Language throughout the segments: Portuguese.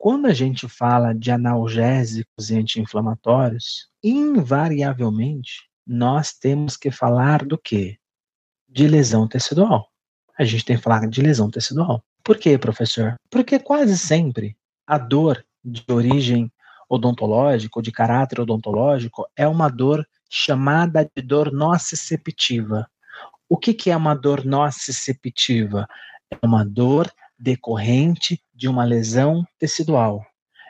Quando a gente fala de analgésicos e anti-inflamatórios, invariavelmente nós temos que falar do quê? De lesão tecidual. A gente tem que falar de lesão tecidual. Por quê, professor? Porque quase sempre a dor de origem odontológica ou de caráter odontológico é uma dor chamada de dor nociceptiva. O que, que é uma dor nociceptiva? É uma dor decorrente de uma lesão tecidual.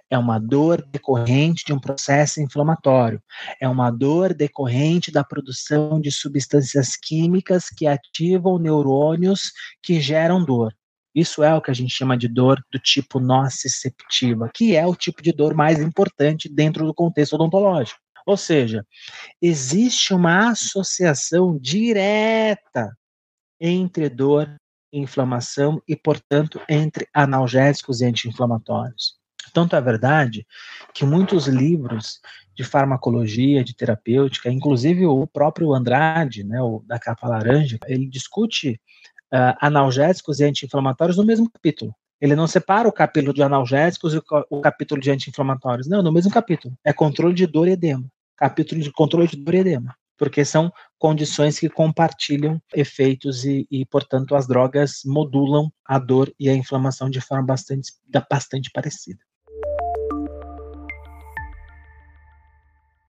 É uma dor decorrente de um processo inflamatório. É uma dor decorrente da produção de substâncias químicas que ativam neurônios que geram dor. Isso é o que a gente chama de dor do tipo nociceptiva, que é o tipo de dor mais importante dentro do contexto odontológico. Ou seja, existe uma associação direta entre dor inflamação e, portanto, entre analgésicos e anti-inflamatórios. Tanto é verdade que muitos livros de farmacologia, de terapêutica, inclusive o próprio Andrade, né, o da capa laranja, ele discute uh, analgésicos e anti-inflamatórios no mesmo capítulo. Ele não separa o capítulo de analgésicos e o capítulo de anti-inflamatórios. Não, no mesmo capítulo. É controle de dor e edema. Capítulo de controle de dor e edema porque são condições que compartilham efeitos e, e, portanto, as drogas modulam a dor e a inflamação de forma bastante, bastante parecida.